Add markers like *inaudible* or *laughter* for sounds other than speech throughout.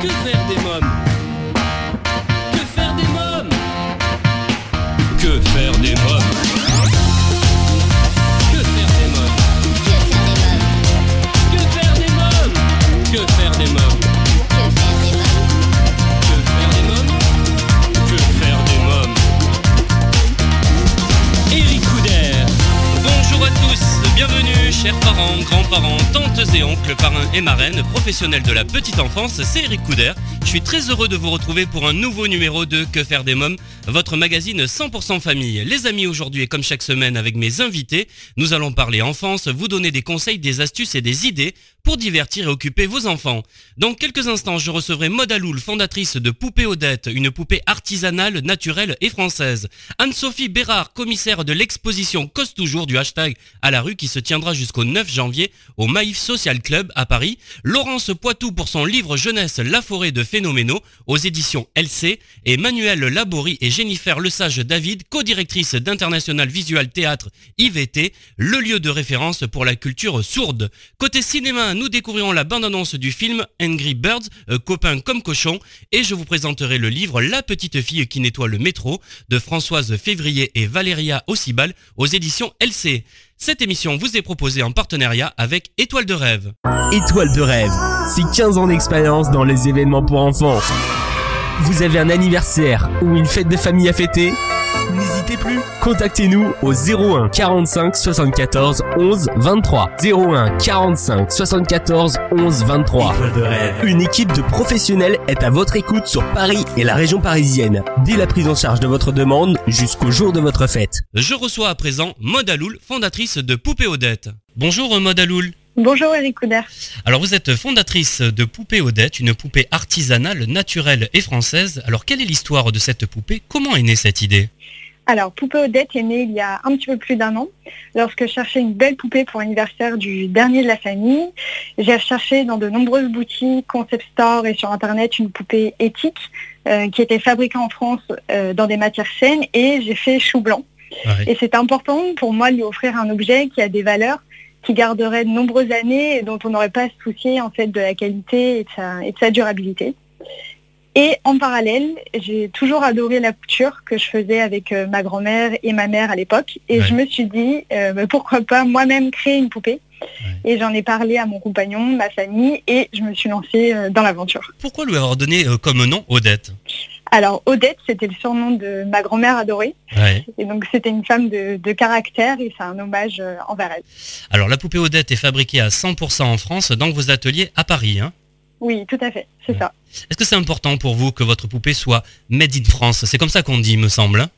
Que faire des mômes oncles, parrains et marraines, professionnels de la petite enfance, c'est Eric Couder. Je suis très heureux de vous retrouver pour un nouveau numéro de Que faire des mômes, votre magazine 100% famille. Les amis, aujourd'hui et comme chaque semaine avec mes invités, nous allons parler enfance, vous donner des conseils, des astuces et des idées pour divertir et occuper vos enfants. Dans quelques instants, je recevrai Maud Aloul, fondatrice de Poupée Odette, une poupée artisanale, naturelle et française. Anne-Sophie Bérard, commissaire de l'exposition Cause Toujours du hashtag à la rue qui se tiendra jusqu'au 9 janvier au Maïf Social Club à Paris. Laurence Poitou pour son livre jeunesse La forêt de phénoménaux aux éditions LC et Manuel Laborie et Jennifer Lesage David, co-directrice d'International Visual Théâtre IVT, le lieu de référence pour la culture sourde. Côté cinéma, nous découvrirons la bande-annonce du film Angry Birds, euh, copain comme cochon, et je vous présenterai le livre La petite fille qui nettoie le métro de Françoise Février et Valéria Ossibal aux éditions LC. Cette émission vous est proposée en partenariat avec Étoile de rêve. Étoile de rêve, c'est 15 ans d'expérience dans les événements pour enfants. Vous avez un anniversaire ou une fête de famille à fêter Plus, contactez-nous au 01 45 74 11 23. 01 45 74 11 23. Une équipe de professionnels est à votre écoute sur Paris et la région parisienne, dès la prise en charge de votre demande jusqu'au jour de votre fête. Je reçois à présent Maud Aloul, fondatrice de Poupée Odette. Bonjour euh, Maud Aloul. Bonjour Eric Couder. Alors vous êtes fondatrice de Poupée Odette, une poupée artisanale, naturelle et française. Alors quelle est l'histoire de cette poupée? Comment est née cette idée? Alors, Poupée Odette est née il y a un petit peu plus d'un an, lorsque je cherchais une belle poupée pour l'anniversaire du dernier de la famille. J'ai recherché dans de nombreuses boutiques, concept stores et sur Internet une poupée éthique euh, qui était fabriquée en France euh, dans des matières saines et j'ai fait chou blanc. Et c'est important pour moi de lui offrir un objet qui a des valeurs qui garderait de nombreuses années et dont on n'aurait pas à se soucier en fait de la qualité et de sa, et de sa durabilité. Et en parallèle, j'ai toujours adoré la couture que je faisais avec euh, ma grand-mère et ma mère à l'époque. Et Ouais. je me suis dit, euh, bah, pourquoi pas moi-même créer une poupée. Et j'en ai parlé à mon compagnon, ma famille, et je me suis lancée euh, dans l'aventure. Pourquoi lui avoir donné euh, comme nom Odette? Alors Odette, c'était le surnom de ma grand-mère adorée. Ouais. Et donc c'était une femme de, de caractère et c'est un hommage envers elle. Alors la poupée Odette est fabriquée à 100% en France dans vos ateliers à Paris. Hein Oui, tout à fait, c'est ça. Est-ce que c'est important pour vous que votre poupée soit made in France? C'est comme ça qu'on dit, me semble. hein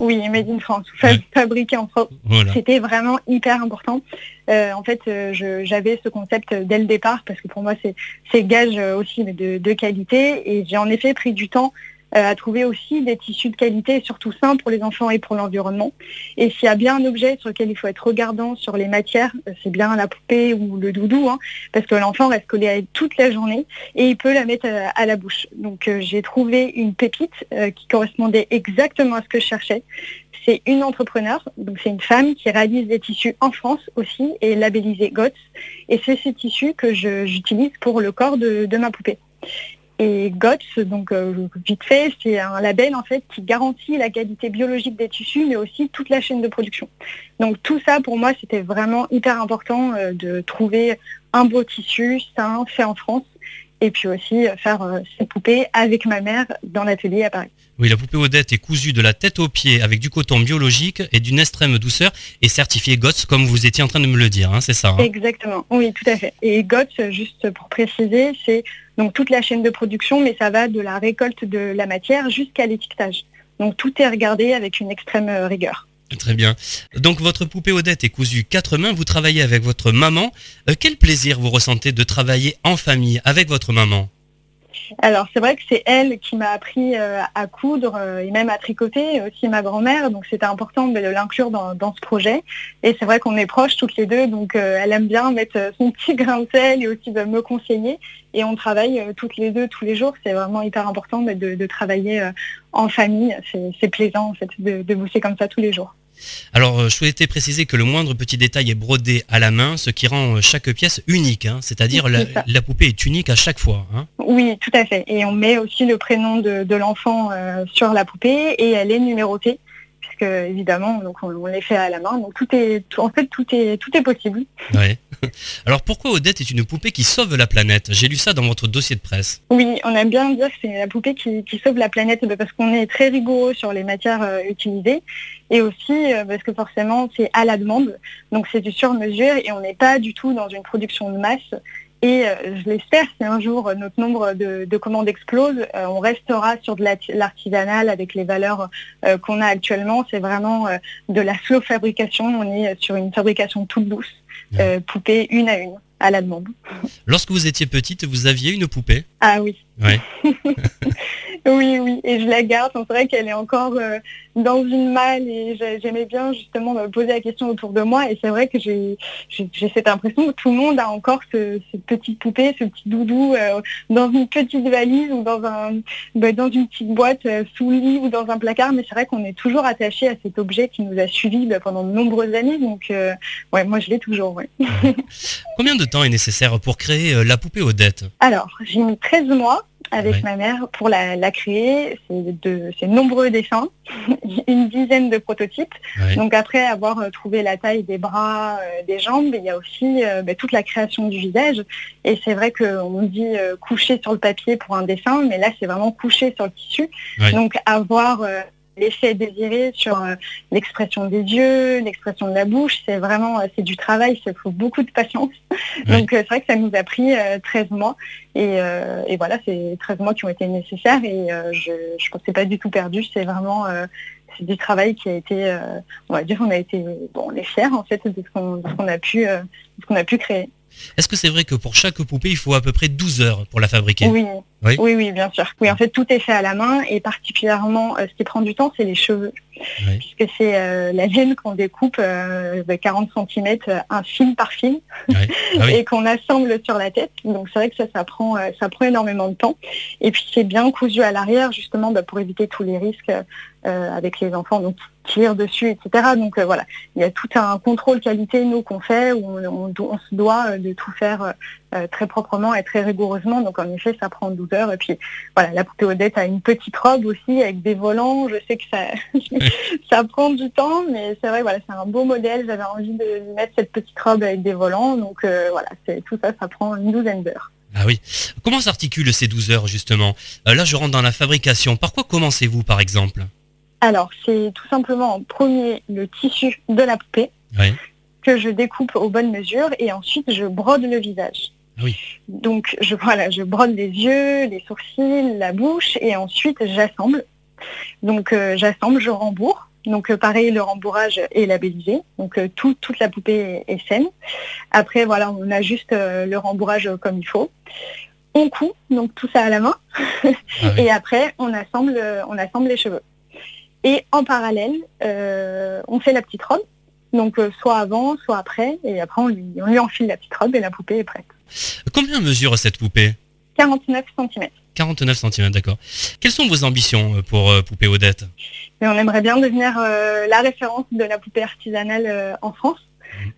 Oui, Made in France, fa- Ouais. fabriquée en France. voilà. C'était vraiment hyper important. Euh, en fait, euh, j'avais ce concept dès le départ parce que pour moi, c'est gage euh, aussi de, de qualité. Et j'ai en effet pris du temps à trouver aussi des tissus de qualité surtout sains pour les enfants et pour l'environnement. Et s'il y a bien un objet sur lequel il faut être regardant sur les matières, euh, c'est bien la poupée ou le doudou, hein, parce que l'enfant reste collé à elle toute la journée et il peut la mettre euh, à la bouche. Donc euh, j'ai trouvé une pépite euh, qui correspondait exactement à ce que je cherchais. C'est une entrepreneur, donc c'est une femme qui réalise des tissus en France aussi et labellisé GOTS. Et c'est ces tissus que j'utilise pour le corps de ma poupée. Et GOTS, donc euh, vite fait, c'est un label en fait qui garantit la qualité biologique des tissus, mais aussi toute la chaîne de production. Donc tout ça, pour moi, c'était vraiment hyper important euh, de trouver un beau tissu sain, fait en France, et puis aussi euh, faire euh, ces poupées avec ma mère dans l'atelier à Paris. Oui, la poupée Odette est cousue de la tête aux pieds avec du coton biologique et d'une extrême douceur et certifiée GOTS comme vous étiez en train de me le dire, hein, c'est ça hein? Exactement, oui, tout à fait. Et GOTS, juste pour préciser, c'est donc toute la chaîne de production, mais ça va de la récolte de la matière jusqu'à l'étiquetage. Donc tout est regardé avec une extrême euh, rigueur. Très bien. Donc votre poupée Odette est cousue quatre mains, vous travaillez avec votre maman. Euh, quel plaisir vous ressentez de travailler en famille avec votre maman? Alors c'est vrai que c'est elle qui m'a appris euh, à coudre euh, et même à tricoter, aussi ma grand-mère, donc c'était important de l'inclure dans, ce projet. Et c'est vrai qu'on est proches toutes les deux, donc euh, elle aime bien mettre son petit grain de sel et aussi me conseiller. Et on travaille toutes les deux tous les jours, c'est vraiment hyper important de, travailler en famille, c'est plaisant en fait de bosser comme ça tous les jours. Alors, je souhaitais préciser que le moindre petit détail est brodé à la main, ce qui rend chaque pièce unique, hein. c'est-à-dire la, la, poupée est unique à chaque fois. Hein. Oui, tout à fait. Et on met aussi le prénom de, de l'enfant sur la poupée et elle est numérotée évidemment, donc on, les fait à la main. Donc tout est, en fait, tout est, tout est possible. Ouais. *laughs* Alors pourquoi Odette est une poupée qui sauve la planète? J'ai lu ça dans votre dossier de presse. Oui, on aime bien dire que c'est la poupée qui, sauve la planète parce qu'on est très rigoureux sur les matières euh, utilisées et aussi euh, parce que forcément c'est à la demande, donc c'est du sur-mesure et on n'est pas du tout dans une production de masse. Et euh, je l'espère, si un jour notre nombre de, commandes explose, euh, on restera sur de l'artisanal avec les valeurs euh, qu'on a actuellement. C'est vraiment de la slow fabrication. On est sur une fabrication toute douce, poupée une à une, à la demande. Lorsque vous étiez petite, vous aviez une poupée? Ah oui. Ouais. *laughs* Oui, oui, et je la garde. C'est vrai qu'elle est encore euh, dans une malle et j'aimais bien justement me poser la question autour de moi. Et c'est vrai que j'ai cette impression que tout le monde a encore ce, cette petite poupée, ce petit doudou euh, dans une petite valise ou dans, un, bah, dans une petite boîte euh, sous le lit ou dans un placard. Mais c'est vrai qu'on est toujours attaché à cet objet qui nous a suivis bah, pendant de nombreuses années. Donc, ouais, moi je l'ai toujours. Ouais. Combien de temps est nécessaire pour créer la poupée Odette? Alors, j'ai mis 13 mois avec ma mère pour la, créer. C'est de, nombreux dessins, *laughs* une dizaine de prototypes. Donc après avoir euh, trouvé la taille des bras, euh, des jambes, il y a aussi euh, ben, toute la création du visage. Et c'est vrai qu'on dit coucher sur le papier pour un dessin, mais là c'est vraiment coucher sur le tissu. Donc avoir l'effet désiré sur euh, l'expression des yeux, l'expression de la bouche. C'est vraiment, euh, c'est du travail, il faut beaucoup de patience. Donc euh, c'est vrai que ça nous a pris 13 mois. Et, voilà, c'est 13 mois qui ont été nécessaires et je ne pensais pas du tout perdu. C'est vraiment c'est du travail qui a été, on va dire, on a été, bon, on est fiers en fait de ce qu'on a pu, ce qu'on a pu créer. Est-ce que c'est vrai que pour chaque poupée, il faut à peu près 12 heures pour la fabriquer? Oui. oui. Oui, bien sûr. Oui, en fait, tout est fait à la main et particulièrement, ce qui prend du temps, c'est les cheveux puisque c'est euh, la laine qu'on découpe euh, de 40 cm, euh, un fil par fil, ah *laughs* et qu'on assemble sur la tête. Donc c'est vrai que ça, ça prend, ça prend énormément de temps. Et puis c'est bien cousu à l'arrière, justement, bah, pour éviter tous les risques avec les enfants, donc tire dessus, etc. Donc voilà, il y a tout un contrôle qualité, nous, qu'on fait, où on, se doit de tout faire très proprement et très rigoureusement. Donc en effet, ça prend 12 heures. Et puis voilà, la poupée Odette a une petite robe aussi avec des volants. Je sais que ça, *laughs* ça prend du temps, mais c'est vrai, voilà, c'est un beau modèle. J'avais envie de mettre cette petite robe avec des volants, donc euh, voilà, c'est tout ça, ça prend une douzaine d'heures. Ah oui. Comment s'articulent ces 12 heures justement? Euh, Là, je rentre dans la fabrication. Par quoi commencez-vous, par exemple? Alors, c'est tout simplement en premier le tissu de la poupée que je découpe aux bonnes mesures et ensuite je brode le visage. Oui. Donc, je, voilà, je brode les yeux, les sourcils, la bouche et ensuite j'assemble donc euh, j'assemble, je rembourre. Donc euh, pareil, le rembourrage est labellisé. Donc euh, toute la poupée est, saine. Après, voilà, on a juste le rembourrage comme il faut. On coud, donc tout ça à la main. Ah *laughs* et après, on assemble, on assemble les cheveux. Et en parallèle, on fait la petite robe. Donc soit avant, soit après. Et après, on lui, on lui enfile la petite robe et la poupée est prête. Combien mesure cette poupée? 49 cm. 49 cm, d'accord. Quelles sont vos ambitions euh, pour euh, Poupée Odette? On aimerait bien devenir euh, la référence de la poupée artisanale en France.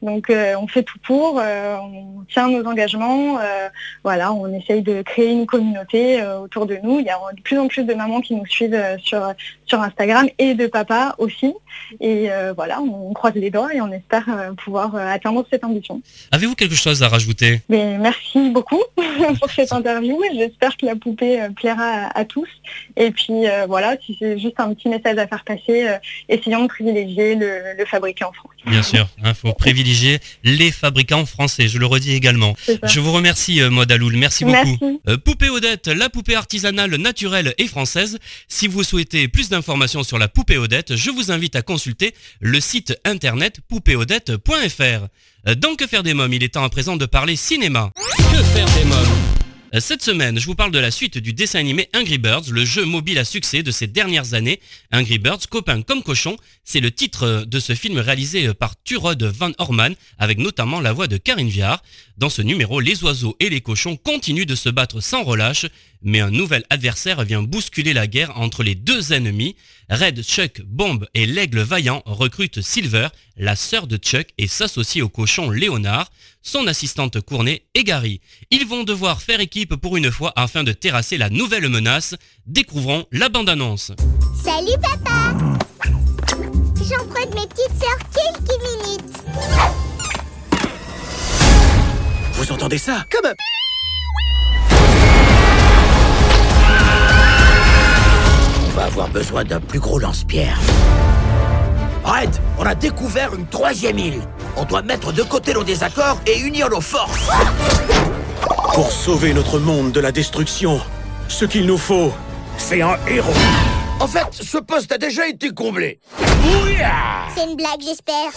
Donc euh, on fait tout pour, euh, on tient nos engagements, euh, voilà, on essaye de créer une communauté autour de nous. Il y a de plus en plus de mamans qui nous suivent sur, sur Instagram et de papas aussi. Et voilà, on croise les doigts et on espère pouvoir atteindre cette ambition. Avez-vous quelque chose à rajouter? Mais Merci beaucoup *laughs* pour cette interview. J'espère que la poupée plaira à, tous. Et puis voilà, si c'est juste un petit message à faire passer, essayons de privilégier le, le fabriqué en France. Bien sûr, il hein, faut privilégier les fabricants français, je le redis également. Je vous remercie euh, Maud Aloul, merci beaucoup. Euh, poupée Odette, la poupée artisanale naturelle et française. Si vous souhaitez plus d'informations sur la poupée Odette, je vous invite à consulter le site internet poupéodette.fr. Euh, dans Que faire des mômes, il est temps à présent de parler cinéma. Que faire des mômes? Cette semaine, je vous parle de la suite du dessin animé Angry Birds, le jeu mobile à succès de ces dernières années. Angry Birds, copain comme cochon, c'est le titre euh, de ce film réalisé euh, par Turod Van Horman, avec notamment la voix de Karine Viard. Dans ce numéro, les oiseaux et les cochons continuent de se battre sans relâche, mais un nouvel adversaire vient bousculer la guerre entre les deux ennemis. Red, Chuck, Bomb et l'aigle vaillant recrutent Silver, la sœur de Chuck, et s'associent au cochon Léonard, son assistante Cournet et Gary. Ils vont devoir faire équipe pour une fois afin de terrasser la nouvelle menace. Découvrons la bande-annonce. Salut papa J'emprunte mes petites sœurs quelques minutes. Vous entendez ça? Comme On va avoir besoin d'un plus gros lance-pierre. Red, on a découvert une troisième île. On doit mettre de côté nos désaccords et unir nos forces. Pour sauver notre monde de la destruction, ce qu'il nous faut, c'est un héros. En fait, ce poste a déjà été comblé. C'est une blague, j'espère.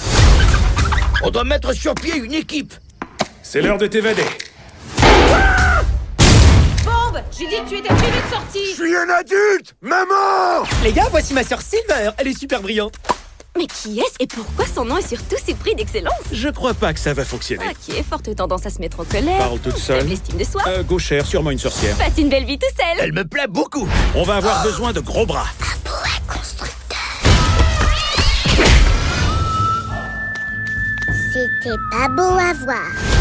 On doit mettre sur pied une équipe. C'est l'heure de t'évader. J'ai dit que tu étais privé de sortie Je suis un adulte Maman Les gars, voici ma sœur Silver. Elle est super brillante. Mais qui est-ce et pourquoi son nom est sur tous ces prix d'excellence? Je crois pas que ça va fonctionner. Ok, forte tendance à se mettre en colère. Parle toute seule. Faible estime de soi. Euh, gauchère, sûrement une sorcière. Passe une belle vie tout seul. Elle me plaît beaucoup. On va avoir besoin de gros bras. C'était pas beau à voir.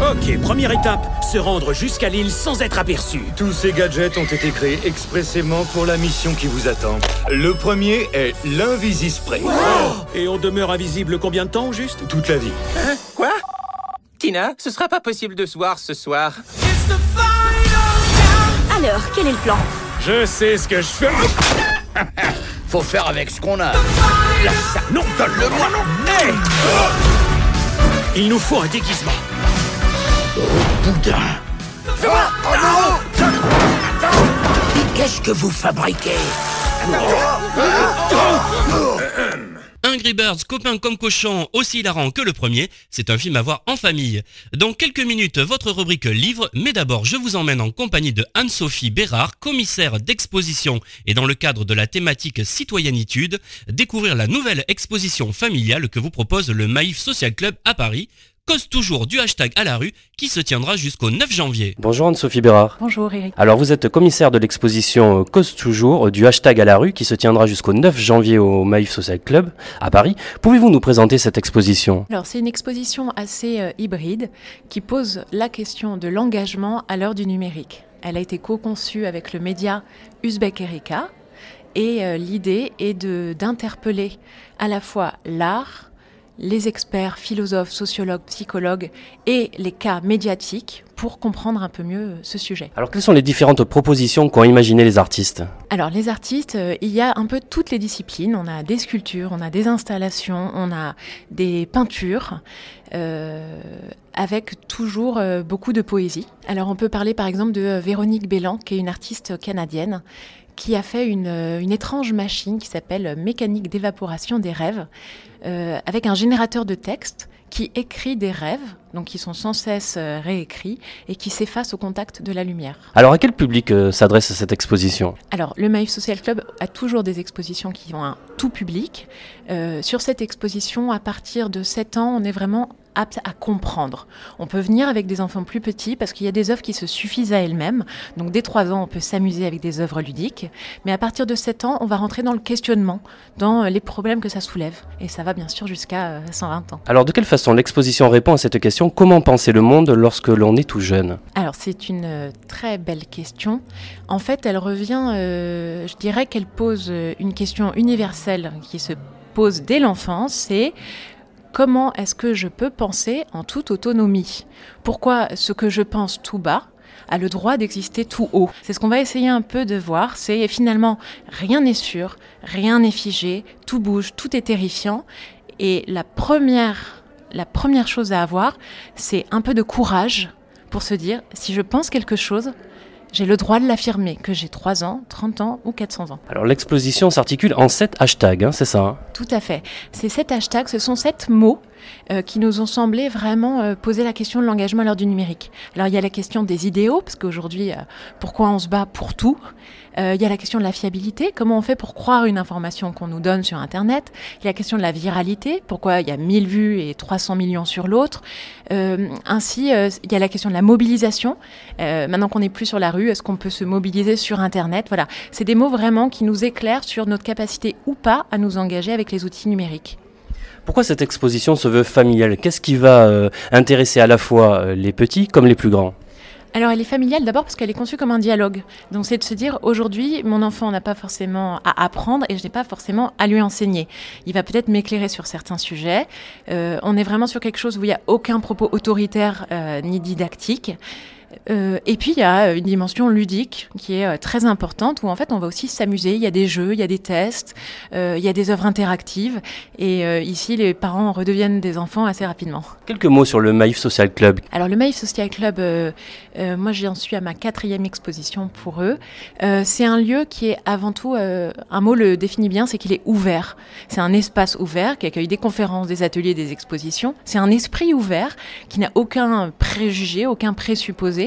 Ok, première étape, se rendre jusqu'à l'île sans être aperçu. Tous ces gadgets ont été créés expressément pour la mission qui vous attend. Le premier est l'invisispray. Et on demeure invisible combien de temps au juste? Toute la vie. Hein? Quoi? Tina, ce sera pas possible de se voir ce soir. Alors, quel est le plan? Je sais ce que je fais. *laughs* Faut faire avec ce qu'on a. Lâche ça. Non, donne-le-moi. Hey Il nous faut un déguisement. Boudin. Oh non Mais qu'est-ce que vous fabriquez? Angry Birds, copain comme cochon, aussi hilarant que le premier, c'est un film à voir en famille. Dans quelques minutes, votre rubrique livre, mais d'abord je vous emmène en compagnie de Anne-Sophie Bérard, commissaire d'exposition et dans le cadre de la thématique citoyennitude, découvrir la nouvelle exposition familiale que vous propose le Maïf Social Club à Paris, cause toujours du hashtag à la rue qui se tiendra jusqu'au 9 janvier. Bonjour Anne-Sophie Bérard. Bonjour Eric. Alors vous êtes commissaire de l'exposition euh, Cause Toujours euh, du hashtag à la rue qui se tiendra jusqu'au 9 janvier au Maïf Social Club à Paris. Pouvez-vous nous présenter cette exposition? Alors c'est une exposition assez euh, hybride qui pose la question de l'engagement à l'heure du numérique. Elle a été co-conçue avec le média Uzbek Erika et euh, l'idée est de d'interpeller à la fois l'art, les experts, philosophes, sociologues, psychologues et les cas médiatiques pour comprendre un peu mieux ce sujet. Alors quelles sont les différentes propositions qu'ont imaginées les artistes? Alors les artistes, euh, il y a un peu toutes les disciplines. On a des sculptures, on a des installations, on a des peintures, euh, avec toujours euh, beaucoup de poésie. Alors on peut parler par exemple de Véronique Bélan, qui est une artiste canadienne qui a fait une, euh, une étrange machine qui s'appelle mécanique d'évaporation des rêves, euh, avec un générateur de texte qui écrit des rêves, donc qui sont sans cesse euh, réécrits, et qui s'effacent au contact de la lumière. Alors à quel public euh, s'adresse cette exposition? Alors, le Maïf Social Club a toujours des expositions qui ont un tout public. Euh, sur cette exposition, à partir de 7 ans, on est vraiment apte à comprendre. On peut venir avec des enfants plus petits parce qu'il y a des œuvres qui se suffisent à elles-mêmes. Donc dès 3 ans, on peut s'amuser avec des œuvres ludiques. Mais à partir de 7 ans, on va rentrer dans le questionnement, dans euh, les problèmes que ça soulève. Et ça va bien sûr jusqu'à euh, 120 ans. Alors de quelle façon l'exposition répond à cette question? Comment penser le monde lorsque l'on est tout jeune? Alors c'est une euh, très belle question. En fait, elle revient, euh, je dirais qu'elle pose euh, une question universelle qui se pose dès l'enfance, c'est comment est-ce que je peux penser en toute autonomie? Pourquoi ce que je pense tout bas a le droit d'exister tout haut? C'est ce qu'on va essayer un peu de voir, c'est finalement rien n'est sûr, rien n'est figé, tout bouge, tout est terrifiant. Et la première, la première chose à avoir, c'est un peu de courage pour se dire, si je pense quelque chose, j'ai le droit de l'affirmer, que j'ai 3 ans, 30 ans ou 400 ans. Alors l'exposition s'articule en 7 hashtags, hein, c'est ça hein Tout à fait. Ces 7 hashtags, ce sont 7 mots euh, qui nous ont semblé vraiment euh, poser la question de l'engagement à l'heure du numérique. Alors il y a la question des idéaux, parce qu'aujourd'hui, euh, pourquoi on se bat pour tout? Il y a la question de la fiabilité, comment on fait pour croire une information qu'on nous donne sur Internet? Il y a la question de la viralité, pourquoi il y a 1000 vues et 300 millions sur l'autre? Ainsi, il y a la question de la mobilisation. maintenant qu'on n'est plus sur la rue, est-ce qu'on peut se mobiliser sur Internet? Voilà, c'est des mots vraiment qui nous éclairent sur notre capacité ou pas à nous engager avec les outils numériques. Pourquoi cette exposition se veut familiale? Qu'est-ce qui va euh, intéresser à la fois euh, les petits comme les plus grands? Alors elle est familiale d'abord parce qu'elle est conçue comme un dialogue. Donc c'est de se dire aujourd'hui mon enfant n'a pas forcément à apprendre et je n'ai pas forcément à lui enseigner. Il va peut-être m'éclairer sur certains sujets. Euh, on est vraiment sur quelque chose où il n'y a aucun propos autoritaire ni didactique. Euh, et puis il y a une dimension ludique qui est euh, très importante où en fait on va aussi s'amuser. Il y a des jeux, il y a des tests, euh, il y a des œuvres interactives et ici les parents redeviennent des enfants assez rapidement. Quelques mots sur le Maïf Social Club. Alors le Maïf Social Club, moi j'en suis à ma quatrième exposition pour eux. c'est un lieu qui est avant tout, un mot le définit bien, c'est qu'il est ouvert. C'est un espace ouvert qui accueille des conférences, des ateliers, des expositions. C'est un esprit ouvert qui n'a aucun préjugé, aucun présupposé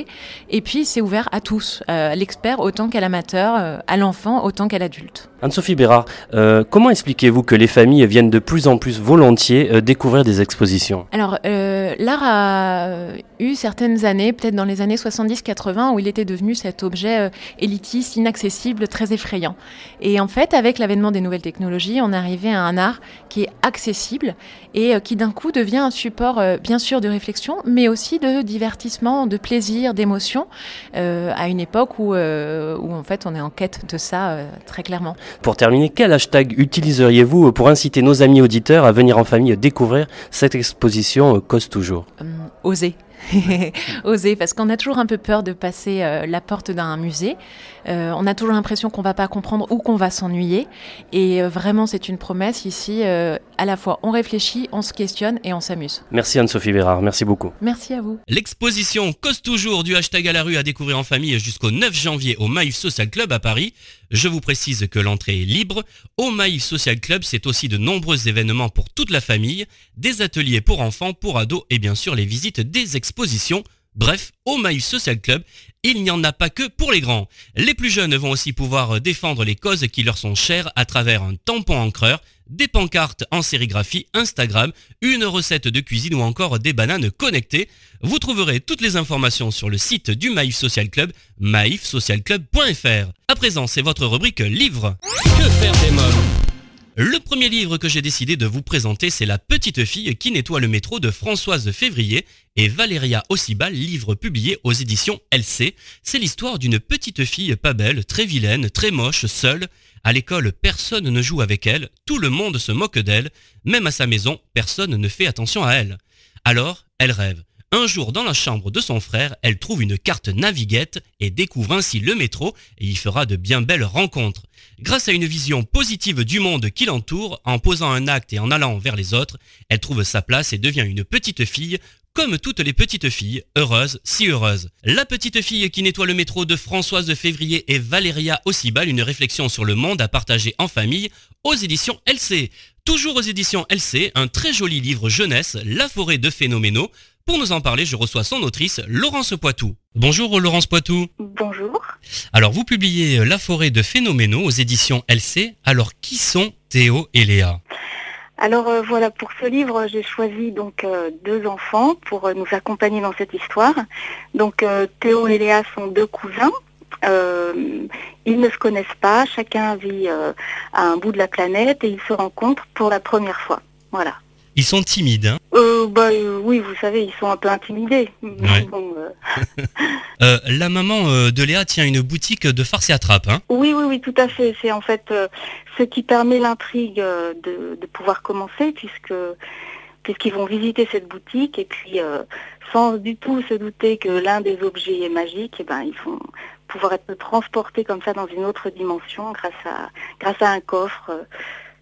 et puis, c'est ouvert à tous, euh, à l'expert autant qu'à l'amateur, euh, à l'enfant autant qu'à l'adulte. Anne-Sophie Bérard, euh, comment expliquez-vous que les familles viennent de plus en plus volontiers découvrir des expositions? Alors, l'art a eu certaines années, peut-être dans les années 70-80, où il était devenu cet objet élitiste, inaccessible, très effrayant. Et en fait, avec l'avènement des nouvelles technologies, on est arrivé à un art qui est accessible et qui d'un coup devient un support, bien sûr, de réflexion, mais aussi de divertissement, de plaisir d'émotion, euh, à une époque où, euh, où en fait on est en quête de ça euh, très clairement. Pour terminer, quel hashtag utiliseriez-vous pour inciter nos amis auditeurs à venir en famille découvrir cette exposition Cause Toujours? Oser. oser, *laughs* parce qu'on a toujours un peu peur de passer euh, la porte d'un musée. Euh, on a toujours l'impression qu'on va pas comprendre ou qu'on va s'ennuyer. Et euh, vraiment, c'est une promesse ici. à la fois, on réfléchit, on se questionne et on s'amuse. Merci Anne-Sophie Bérard, merci beaucoup. Merci à vous. L'exposition cause toujours du hashtag à la rue à découvrir en famille jusqu'au 9 janvier au Maïf Social Club à Paris. Je vous précise que l'entrée est libre. Au Maïf Social Club, c'est aussi de nombreux événements pour toute la famille, des ateliers pour enfants, pour ados et bien sûr les visites des expositions. Bref, au Maïf Social Club, il n'y en a pas que pour les grands. Les plus jeunes vont aussi pouvoir défendre les causes qui leur sont chères à travers un tampon encreur, des pancartes en sérigraphie Instagram, une recette de cuisine ou encore des bananes connectées. Vous trouverez toutes les informations sur le site du Maïf Social Club, maïfsocialclub.fr. À présent, c'est votre rubrique livre. Que faire des mômes le premier livre que j'ai décidé de vous présenter, c'est La petite fille qui nettoie le métro de Françoise Février et Valéria Ossibal, livre publié aux éditions LC. C'est l'histoire d'une petite fille pas belle, très vilaine, très moche, seule. À l'école, personne ne joue avec elle, tout le monde se moque d'elle, même à sa maison, personne ne fait attention à elle. Alors, elle rêve. Un jour, dans la chambre de son frère, elle trouve une carte naviguette et découvre ainsi le métro et y fera de bien belles rencontres. Grâce à une vision positive du monde qui l'entoure, en posant un acte et en allant vers les autres, elle trouve sa place et devient une petite fille comme toutes les petites filles, heureuse, si heureuse. La petite fille qui nettoie le métro de Françoise de Février et Valéria Ossibal, une réflexion sur le monde à partager en famille, aux éditions LC. Toujours aux éditions LC, un très joli livre jeunesse, La forêt de phénoménaux, pour nous en parler, je reçois son autrice, Laurence Poitou. Bonjour Laurence Poitou. Bonjour. Alors vous publiez La forêt de phénoménaux aux éditions LC. Alors qui sont Théo et Léa? Alors euh, voilà, pour ce livre, j'ai choisi donc euh, deux enfants pour euh, nous accompagner dans cette histoire. Donc Théo et Léa sont deux cousins. ils ne se connaissent pas, chacun vit à un bout de la planète et ils se rencontrent pour la première fois. Voilà. Ils sont timides, hein? euh, bah, euh, Oui, vous savez, ils sont un peu intimidés. *laughs* *laughs* Euh. la maman de Léa tient une boutique de farce et attrape, hein Oui, oui, oui, tout à fait. C'est en fait ce qui permet l'intrigue de, pouvoir commencer, puisque puisqu'ils vont visiter cette boutique et puis sans du tout se douter que l'un des objets est magique, et eh ben, ils vont pouvoir être transportés comme ça dans une autre dimension grâce à, grâce à un coffre.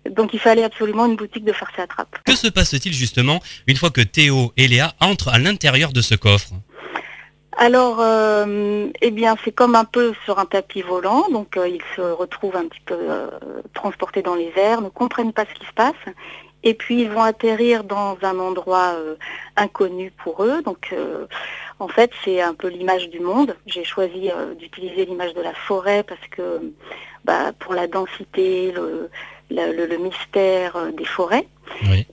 Donc il fallait absolument une boutique de farce et attrape. Que se passe-t-il justement une fois que Théo et Léa entrent à l'intérieur de ce coffre? Alors, euh, eh bien, c'est comme un peu sur un tapis volant, donc euh, ils se retrouvent un petit peu euh, transportés dans les airs, ne comprennent pas ce qui se passe, et puis ils vont atterrir dans un endroit inconnu pour eux. Donc, en fait, c'est un peu l'image du monde. J'ai choisi d'utiliser l'image de la forêt parce que, bah, pour la densité, le, le, mystère des forêts.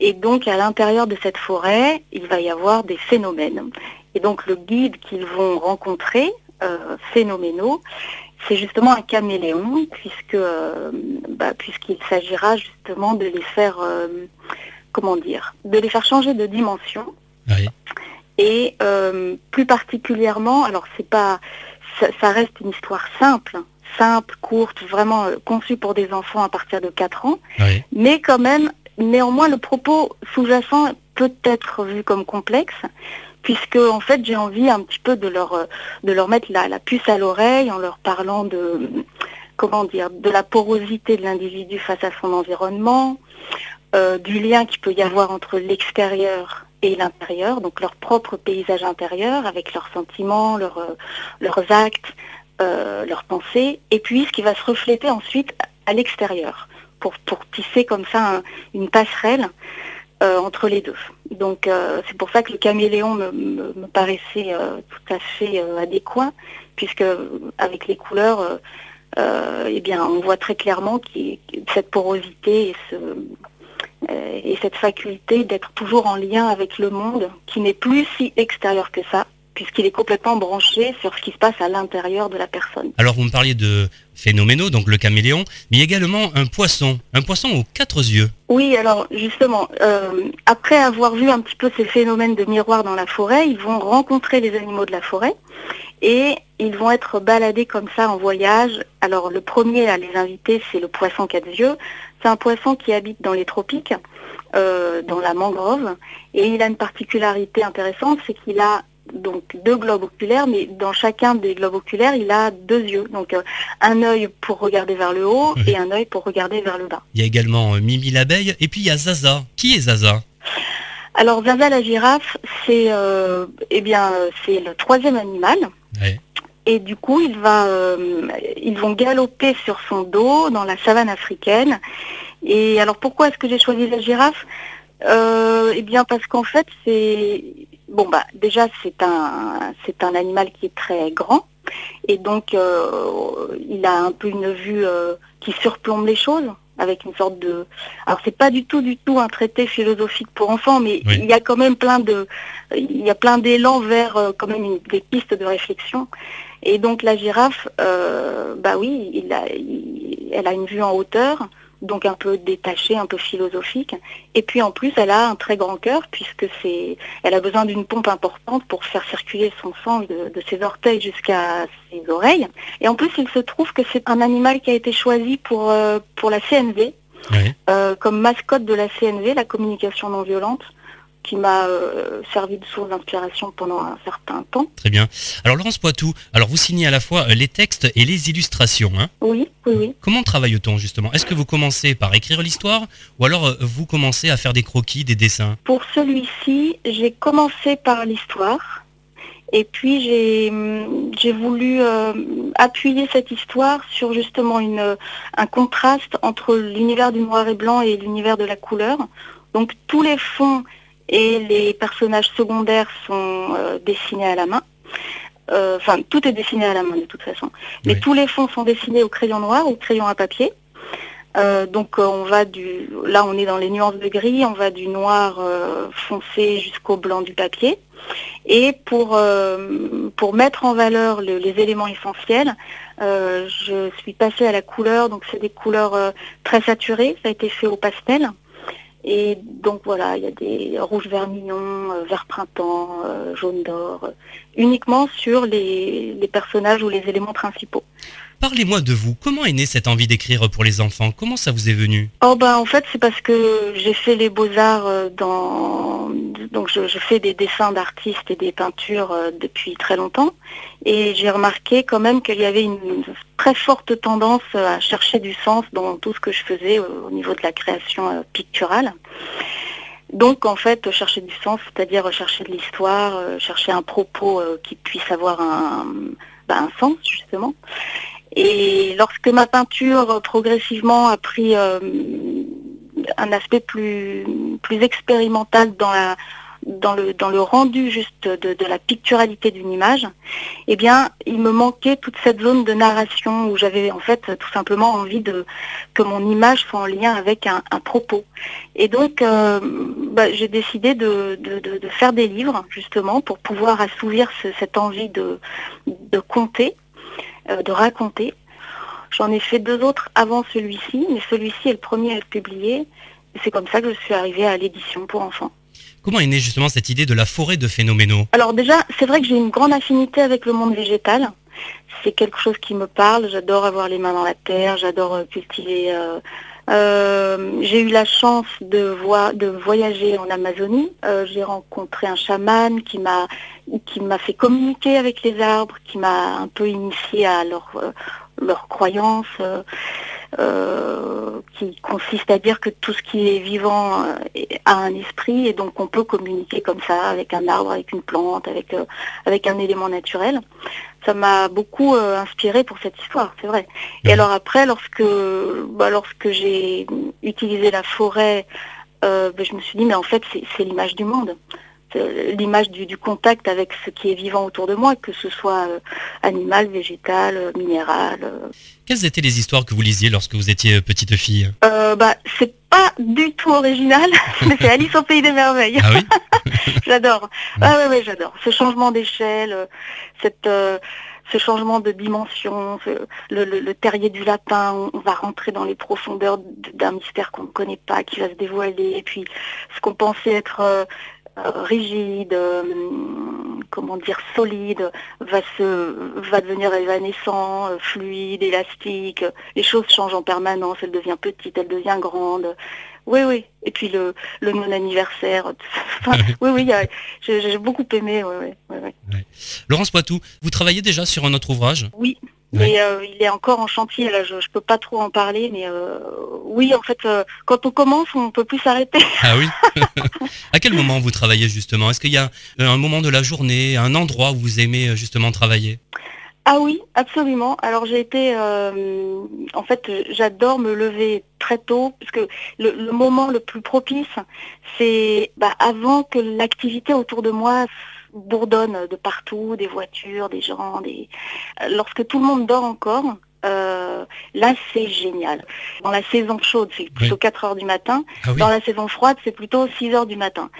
Et donc, à l'intérieur de cette forêt, il va y avoir des phénomènes. Et donc le guide qu'ils vont rencontrer, euh, phénoménaux, c'est justement un caméléon, puisque euh, bah, puisqu'il s'agira justement de les faire, euh, comment dire, de les faire changer de dimension. Et plus particulièrement, alors c'est pas, ça, reste une histoire simple, simple, courte, vraiment conçue pour des enfants à partir de 4 ans, mais quand même, néanmoins, le propos sous-jacent peut être vu comme complexe, puisque en fait j'ai envie un petit peu de leur euh, de leur mettre la, puce à l'oreille en leur parlant de comment dire de la porosité de l'individu face à son environnement, euh, du lien qu'il peut y avoir entre l'extérieur et l'intérieur, donc leur propre paysage intérieur avec leurs sentiments, euh, leurs actes, leurs pensées, et puis ce qui va se refléter ensuite à l'extérieur pour, pour tisser comme ça une passerelle euh, entre les deux. Donc euh, c'est pour ça que le caméléon me, paraissait euh, tout à fait adéquat, puisque avec les couleurs, eh bien, on voit très clairement cette porosité et, ce, et cette faculté d'être toujours en lien avec le monde, qui n'est plus si extérieur que ça, puisqu'il est complètement branché sur ce qui se passe à l'intérieur de la personne. Alors vous me parliez de phénoménaux, donc le caméléon, mais également un poisson, un poisson aux quatre yeux. Oui, alors justement, euh, après avoir vu un petit peu ces phénomènes de miroir dans la forêt, ils vont rencontrer les animaux de la forêt et ils vont être baladés comme ça en voyage. Alors le premier à les inviter, c'est le poisson quatre yeux. C'est un poisson qui habite dans les tropiques, euh, dans la mangrove, et il a une particularité intéressante, c'est qu'il a donc deux globes oculaires, mais dans chacun des globes oculaires, il a deux yeux. Donc euh, un œil pour regarder vers le haut et un œil pour regarder vers le bas. Il y a également euh, Mimi l'abeille et puis il y a Zaza. Qui est Zaza? Alors Zaza la girafe, c'est euh, eh bien c'est le troisième animal. Et du coup, il va, ils vont galoper sur son dos dans la savane africaine. Et alors pourquoi est-ce que j'ai choisi la girafe? Eh bien parce qu'en fait, c'est Bon bah déjà c'est un c'est un animal qui est très grand. Et donc euh, il a un peu une vue euh, qui surplombe les choses avec une sorte de alors c'est pas du tout du tout un traité philosophique pour enfants mais il y a quand même plein de il y a plein d'élan vers euh, quand même des pistes de réflexion. Et donc la girafe bah oui il a, elle a une vue en hauteur donc un peu détachée, un peu philosophique. Et puis en plus, elle a un très grand cœur puisque c'est, elle a besoin d'une pompe importante pour faire circuler son sang de, ses orteils jusqu'à ses oreilles. Et en plus, il se trouve que c'est un animal qui a été choisi pour, euh, pour la CNV, euh, comme mascotte de la CNV, la communication non violente qui m'a euh, servi de source d'inspiration pendant un certain temps. Très bien. Alors Laurence Poitou, alors vous signez à la fois euh, les textes et les illustrations. Hein oui, oui, oui. Comment travaille-t-on justement? Est-ce que vous commencez par écrire l'histoire ou alors euh, vous commencez à faire des croquis, des dessins? Pour celui-ci, j'ai commencé par l'histoire. Et puis j'ai hum, voulu appuyer cette histoire sur justement une, un contraste entre l'univers du noir et blanc et l'univers de la couleur. Donc tous les fonds et les personnages secondaires sont euh, dessinés à la main. Euh, enfin, tout est dessiné à la main de toute façon. Mais tous les fonds sont dessinés au crayon noir ou crayon à papier. Euh, donc on va du, là on est dans les nuances de gris, on va du noir foncé jusqu'au blanc du papier. Et pour, pour mettre en valeur les éléments essentiels, je suis passée à la couleur, donc c'est des couleurs très saturées, ça a été fait au pastel. Et donc voilà, il y a des rouges vermillons, euh, vert printemps, euh, jaune d'or, euh, uniquement sur les personnages ou les éléments principaux. Parlez-moi de vous. Comment est née cette envie d'écrire pour les enfants? Comment ça vous est venu? Oh ben en fait c'est parce que j'ai fait les beaux-arts euh, dans donc je, fais des dessins d'artistes et des peintures euh, depuis très longtemps et j'ai remarqué quand même qu'il y avait une très forte tendance à chercher du sens dans tout ce que je faisais au niveau de la création euh, picturale. Donc en fait, chercher du sens, c'est-à-dire chercher de l'histoire, chercher un propos qui puisse avoir un, bah, un sens justement. Et lorsque ma peinture progressivement a pris un aspect plus, plus expérimental dans la, dans le, dans le rendu juste de, la picturalité d'une image, eh bien, il me manquait toute cette zone de narration où j'avais en fait tout simplement envie de que mon image soit en lien avec un, propos. Et donc, euh, bah, j'ai décidé de, de, faire des livres justement pour pouvoir assouvir cette envie de, de compter, euh, de raconter. J'en ai fait deux autres avant celui-ci, mais celui-ci est le premier à être publié. C'est comme ça que je suis arrivée à l'édition pour enfants. Comment est née justement cette idée de la forêt de phénoménaux Alors déjà, c'est vrai que j'ai une grande affinité avec le monde végétal. C'est quelque chose qui me parle. J'adore avoir les mains dans la terre, j'adore euh, cultiver. Euh, euh, j'ai eu la chance de, de voyager en Amazonie. j'ai rencontré un chaman qui m'a fait communiquer avec les arbres, qui m'a un peu initié à leur, leurs croyances. Euh, qui consiste à dire que tout ce qui est vivant euh, a un esprit et donc on peut communiquer comme ça avec un arbre, avec une plante, avec, euh, avec un élément naturel. Ça m'a beaucoup inspiré pour cette histoire, c'est vrai. Et alors après, lorsque, bah, lorsque j'ai utilisé la forêt, bah, je me suis dit, mais en fait, c'est l'image du monde l'image du, contact avec ce qui est vivant autour de moi, que ce soit euh, animal, végétal, euh, minéral. Euh. Quelles étaient les histoires que vous lisiez lorsque vous étiez petite fille? Bah, C'est pas du tout original, *laughs* mais c'est Alice au pays des merveilles. Ah oui? *laughs* J'adore. Ah j'adore. Ce changement d'échelle, cette ce changement de dimension, le, terrier du lapin, on, va rentrer dans les profondeurs d'un mystère qu'on ne connaît pas, qui va se dévoiler, et puis ce qu'on pensait être euh, rigide, euh, comment dire, solide, va se va devenir évanescent, euh, fluide, élastique. Les choses changent en permanence. Elle devient petite, elle devient grande. Oui, oui. Et puis le, le non-anniversaire. *laughs* oui, oui, j'ai beaucoup aimé. Oui, oui, Laurence Poitou, vous travaillez déjà sur un autre ouvrage? Oui, mais euh, il est encore en chantier, là, je ne peux pas trop en parler, mais euh, oui, en fait, euh, quand on commence, on ne peut plus s'arrêter. Ah oui *laughs* À quel moment vous travaillez justement? Est-ce qu'il y a un moment de la journée, un endroit où vous aimez justement travailler? Ah oui, absolument. Alors j'ai été, en fait, j'adore me lever très tôt, parce que le, moment le plus propice, c'est bah, avant que l'activité autour de moi bourdonne de partout, des voitures, des gens, des... lorsque tout le monde dort encore, euh, là c'est génial. Dans la saison chaude, c'est plutôt 4 heures du matin. Ah Dans la saison froide, c'est plutôt 6 heures du matin.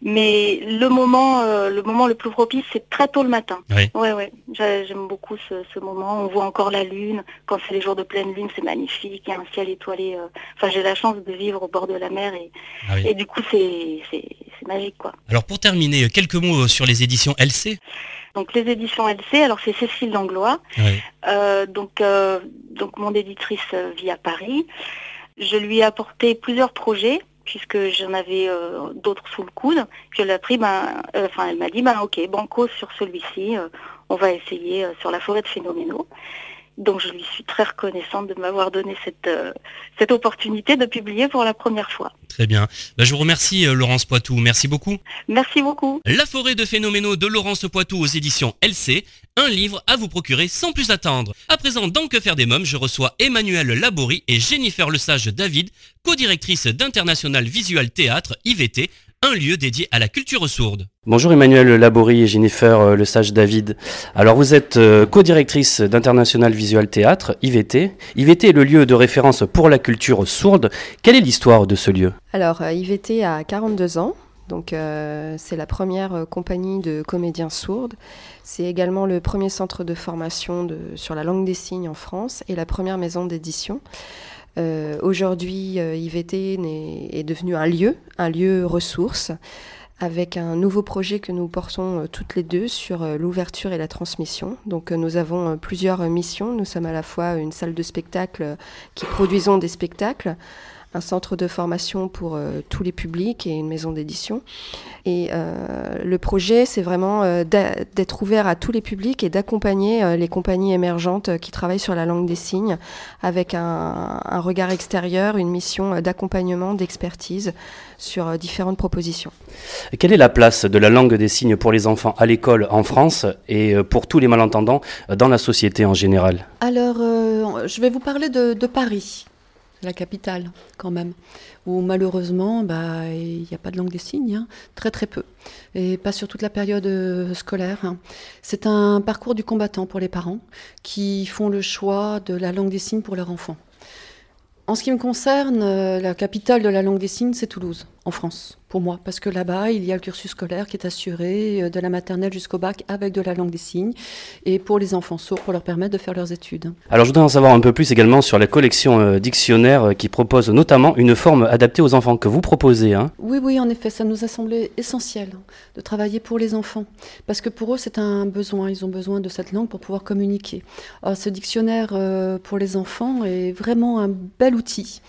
Mais le moment, euh, le moment le plus propice, c'est très tôt le matin. Oui. Ouais, ouais. J'aime beaucoup ce, moment. On voit encore la lune. Quand c'est les jours de pleine lune, c'est magnifique. Il y a un ciel étoilé. Euh. Enfin, j'ai la chance de vivre au bord de la mer et, ah et du coup, c'est magique, quoi. Alors, pour terminer, quelques mots sur les éditions LC. Donc les éditions LC, alors c'est Cécile Langlois, euh, donc, euh, donc mon éditrice euh, vit à Paris. Je lui ai apporté plusieurs projets puisque j'en avais d'autres sous le coude. Je l'ai pris, ben, enfin elle m'a dit, ben ok, banco sur celui-ci, on va essayer sur la forêt de phénoménaux. Donc je lui suis très reconnaissante de m'avoir donné cette, euh, cette opportunité de publier pour la première fois. Très bien. Bah, je vous remercie euh, Laurence Poitou. Merci beaucoup. Merci beaucoup. La forêt de phénoménaux de Laurence Poitou aux éditions LC. Un livre à vous procurer sans plus attendre. À présent, dans Que faire des mômes, je reçois Emmanuel Laborie et Jennifer Lesage David, co-directrice d'International Visual Théâtre, IVT, un lieu dédié à la culture sourde. Bonjour Emmanuel Laborie et Jennifer euh, Le Sage David. Alors vous êtes euh, co-directrice d'International Visual Théâtre, IVT. IVT est le lieu de référence pour la culture sourde. Quelle est l'histoire de ce lieu? Alors euh, IVT a 42 ans. Donc c'est la première compagnie de comédiens sourds. C'est également le premier centre de formation de, sur la langue des signes en France et la première maison d'édition. Euh, aujourd'hui, euh, IVT est, devenu un lieu, un lieu ressource, avec un nouveau projet que nous portons euh, toutes les deux sur l'ouverture et la transmission. Donc nous avons plusieurs missions. Nous sommes à la fois une salle de spectacle qui produisons des spectacles, un centre de formation pour tous les publics et une maison d'édition. Et le projet, c'est vraiment d'être ouvert à tous les publics et d'accompagner les compagnies émergentes qui travaillent sur la langue des signes avec un, un regard extérieur, une mission d'accompagnement, d'expertise sur différentes propositions. Quelle est la place de la langue des signes pour les enfants à l'école en France et pour tous les malentendants dans la société en général? Alors, euh, je vais vous parler de, Paris, la capitale quand même, où malheureusement, bah, il n'y a pas de langue des signes, hein. très très peu, et pas sur toute la période euh, scolaire. Hein. C'est un parcours du combattant pour les parents qui font le choix de la langue des signes pour leur enfant. En ce qui me concerne, euh, la capitale de la langue des signes, c'est Toulouse, en France pour moi, parce que là-bas, il y a le cursus scolaire qui est assuré euh, de la maternelle jusqu'au bac avec de la langue des signes, et pour les enfants sourds, pour leur permettre de faire leurs études. Alors je voudrais en savoir un peu plus également sur la collection euh, dictionnaire euh, qui propose notamment une forme adaptée aux enfants que vous proposez. Hein. Oui, oui, en effet, ça nous a semblé essentiel de travailler pour les enfants, parce que pour eux, c'est un besoin, ils ont besoin de cette langue pour pouvoir communiquer. ce dictionnaire pour les enfants est vraiment un bel outil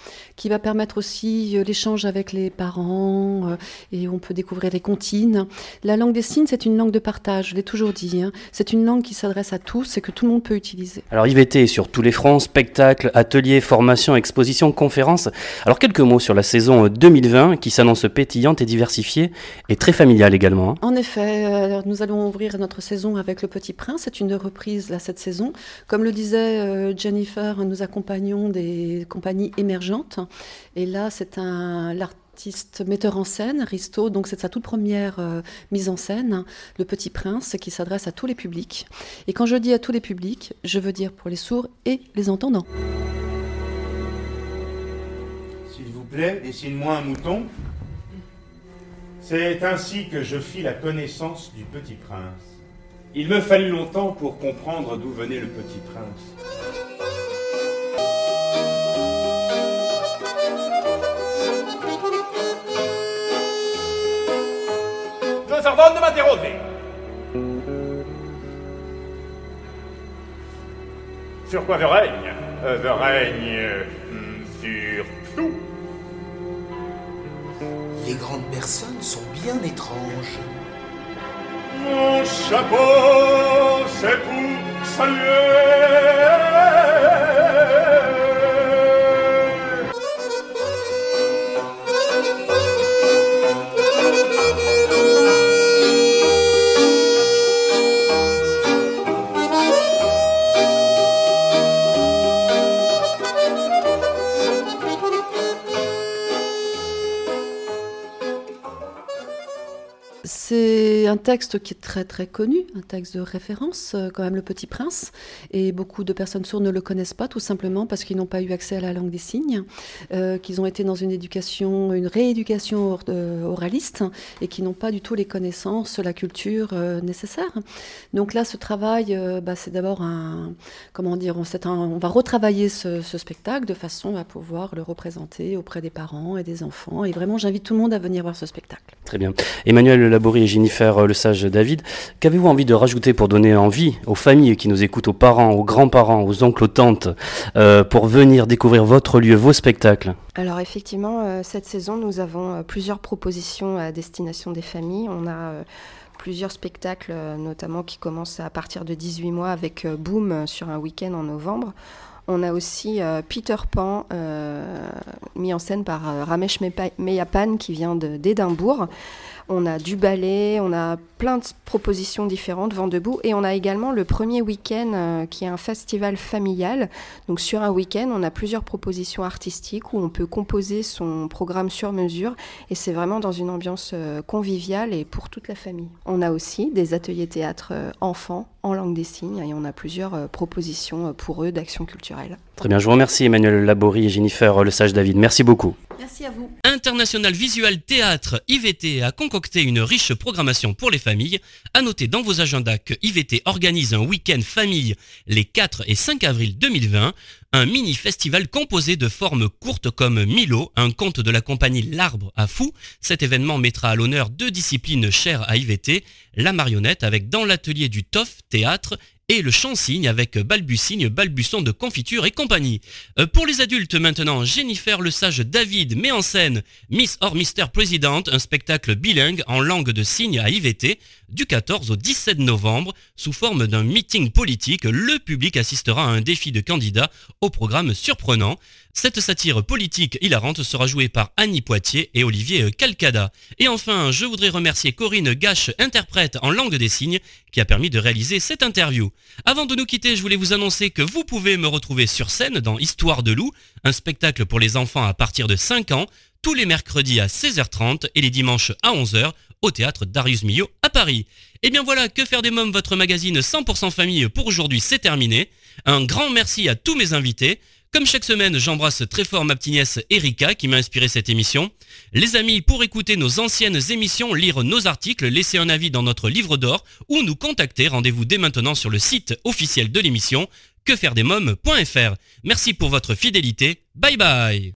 qui va permettre aussi l'échange avec les parents, euh, et on peut découvrir des comptines. La langue des signes, c'est une langue de partage, je l'ai toujours dit. Hein. C'est une langue qui s'adresse à tous et que tout le monde peut utiliser. Alors IVT sur tous les fronts, spectacles, ateliers, formations, expositions, conférences. Alors quelques mots sur la saison 2020 qui s'annonce pétillante et diversifiée et très familiale également. Hein. En effet, euh, nous allons ouvrir notre saison avec Le Petit Prince. C'est une reprise là, cette saison. Comme le disait euh, Jennifer, nous accompagnons des compagnies émergentes. Et là, c'est un artiste metteur en scène, Risto, donc c'est sa toute première euh, mise en scène, Le Petit Prince, qui s'adresse à tous les publics. Et quand je dis à tous les publics, je veux dire pour les sourds et les entendants. S'il vous plaît, dessine-moi un mouton. C'est ainsi que je fis la connaissance du Petit Prince. Il me fallut longtemps pour comprendre d'où venait le Petit Prince. Ordonne de m'interroger. Sur quoi je règne? Euh, Je règne hmm, sur tout. Les grandes personnes sont bien étranges. Mon chapeau, c'est pour saluer. Un texte qui est très très connu, un texte de référence, euh, quand même Le Petit Prince, et beaucoup de personnes sourdes ne le connaissent pas tout simplement parce qu'ils n'ont pas eu accès à la langue des signes, euh, qu'ils ont été dans une éducation, une rééducation euh, oraliste et qui n'ont pas du tout les connaissances, la culture nécessaire. Donc là, ce travail, bah, c'est d'abord un, comment dire, on, va retravailler ce, ce spectacle de façon à pouvoir le représenter auprès des parents et des enfants. Et vraiment, j'invite tout le monde à venir voir ce spectacle. Très bien. Emmanuel Laborie et Jennifer le sage David. Qu'avez-vous envie de rajouter pour donner envie aux familles qui nous écoutent, aux parents, aux grands-parents, aux oncles, aux tantes, euh, pour venir découvrir votre lieu, vos spectacles? Alors effectivement, euh, cette saison, nous avons euh, plusieurs propositions à destination des familles. On a plusieurs spectacles, notamment qui commencent à partir de 18 mois avec Boom sur un week-end en novembre. On a aussi Peter Pan, mis en scène par Ramesh Meyapan, qui vient d'Édimbourg on a du ballet, on a plein de propositions différentes, vent debout, et on a également le premier week-end euh, qui est un festival familial. Donc sur un week-end, on a plusieurs propositions artistiques où on peut composer son programme sur mesure, et c'est vraiment dans une ambiance euh, conviviale et pour toute la famille. On a aussi des ateliers théâtre euh, enfants en langue des signes, et on a plusieurs propositions pour eux d'action culturelle. Très bien, je vous remercie Emmanuel Laborie et Jennifer Le Sage David. Merci beaucoup. Merci à vous. International Visual Théâtre IVT a concocté une riche programmation pour les familles. À noter dans vos agendas que IVT organise un week-end famille les 4 et 5 avril 2020, un mini-festival composé de formes courtes comme Milo, un conte de la compagnie L'Arbre à Fou. Cet événement mettra à l'honneur deux disciplines chères à IVT, la marionnette avec dans l'atelier du TOF théâtre et le chant-cygne avec balbucigne, balbusson de confiture et compagnie. Euh, pour les adultes maintenant, Jennifer Le Sage David met en scène Miss or Mister President, un spectacle bilingue en langue de signes à IVT du 14 au 17 novembre sous forme d'un meeting politique. Le public assistera à un défi de candidats au programme surprenant. Cette satire politique hilarante sera jouée par Annie Poitier et Olivier Calcada. Et enfin, je voudrais remercier Corinne Gache, interprète en langue des signes, qui a permis de réaliser cette interview. Avant de nous quitter, je voulais vous annoncer que vous pouvez me retrouver sur scène dans Histoire de loup, un spectacle pour les enfants à partir de 5 ans, tous les mercredis à 16h30 et les dimanches à 11h au théâtre Darius Milhaud à Paris. Et bien voilà, Que faire des mômes, votre magazine 100% famille pour aujourd'hui, c'est terminé. Un grand merci à tous mes invités. Comme chaque semaine, j'embrasse très fort ma petite nièce Erika qui m'a inspiré cette émission. Les amis, pour écouter nos anciennes émissions, lire nos articles, laisser un avis dans notre livre d'or ou nous contacter, rendez-vous dès maintenant sur le site officiel de l'émission quefairedesmoms.fr. Merci pour votre fidélité. Bye bye